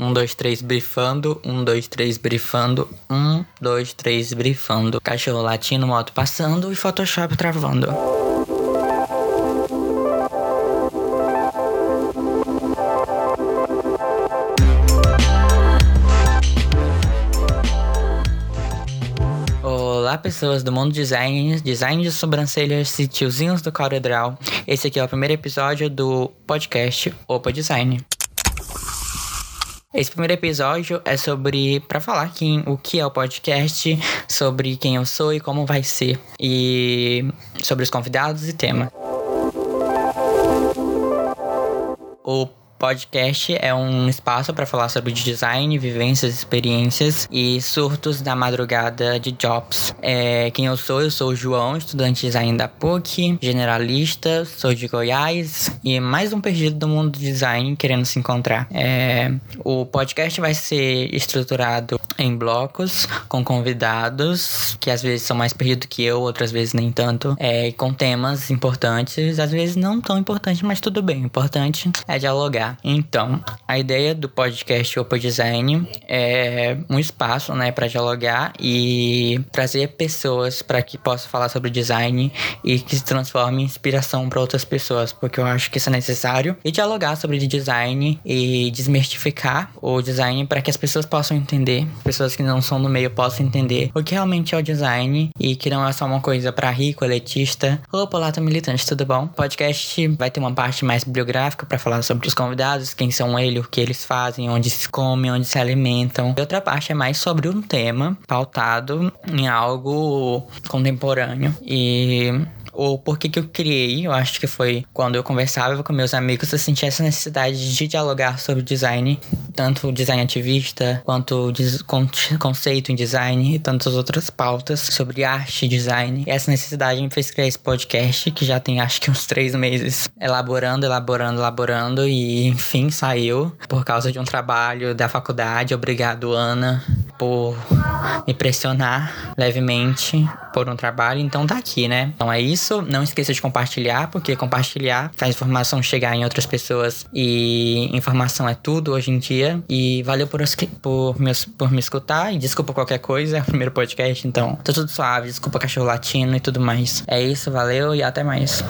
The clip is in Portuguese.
Um, dois, três, brifando. Um, dois, três, brifando. Um, dois, três, brifando. Cachorro latindo, moto passando e Photoshop travando. Olá, pessoas do mundo design, design de sobrancelhas e tiozinhos do CorelDRAW. Esse aqui é o primeiro episódio do podcast Opa Design. Esse primeiro episódio é sobre para falar quem, o que é o podcast, sobre quem eu sou e como vai ser, e sobre os convidados e tema. O Podcast é um espaço para falar sobre design, vivências, experiências e surtos da madrugada de jobs. É, quem eu sou? Eu sou o João, estudante de design da PUC, generalista, sou de Goiás e mais um perdido do mundo do design querendo se encontrar. É, o podcast vai ser estruturado em blocos com convidados que às vezes são mais perdidos que eu, outras vezes nem tanto, é, com temas importantes, às vezes não tão importantes, mas tudo bem. O importante é dialogar. Então, a ideia do podcast Open Design é um espaço, né, para dialogar e trazer pessoas para que possa falar sobre design e que se transforme em inspiração para outras pessoas, porque eu acho que isso é necessário e dialogar sobre design e desmistificar o design para que as pessoas possam entender, pessoas que não são no meio possam entender o que realmente é o design e que não é só uma coisa para rico, elitista. Opa, lá tá militante, tudo bom? O podcast vai ter uma parte mais bibliográfica para falar sobre os convidados quem são eles, o que eles fazem, onde se comem, onde se alimentam. E outra parte é mais sobre um tema pautado em algo contemporâneo. E o porquê que eu criei, eu acho que foi quando eu conversava com meus amigos, eu sentia essa necessidade de dialogar sobre design, tanto design ativista, quanto conceito em design e tantas outras pautas sobre arte e design. E essa necessidade me fez criar esse podcast, que já tem acho que uns três meses, elaborando, elaborando, elaborando, e enfim, saiu por causa de um trabalho da faculdade. Obrigado, Ana, por me pressionar levemente por um trabalho, então tá aqui, né? Então é isso. Não esqueça de compartilhar, porque compartilhar faz informação chegar em outras pessoas e informação é tudo hoje em dia. E valeu por, por, me, por me escutar e desculpa qualquer coisa, é o primeiro podcast, então tá tudo suave, desculpa cachorro latino e tudo mais. É isso, valeu e até mais.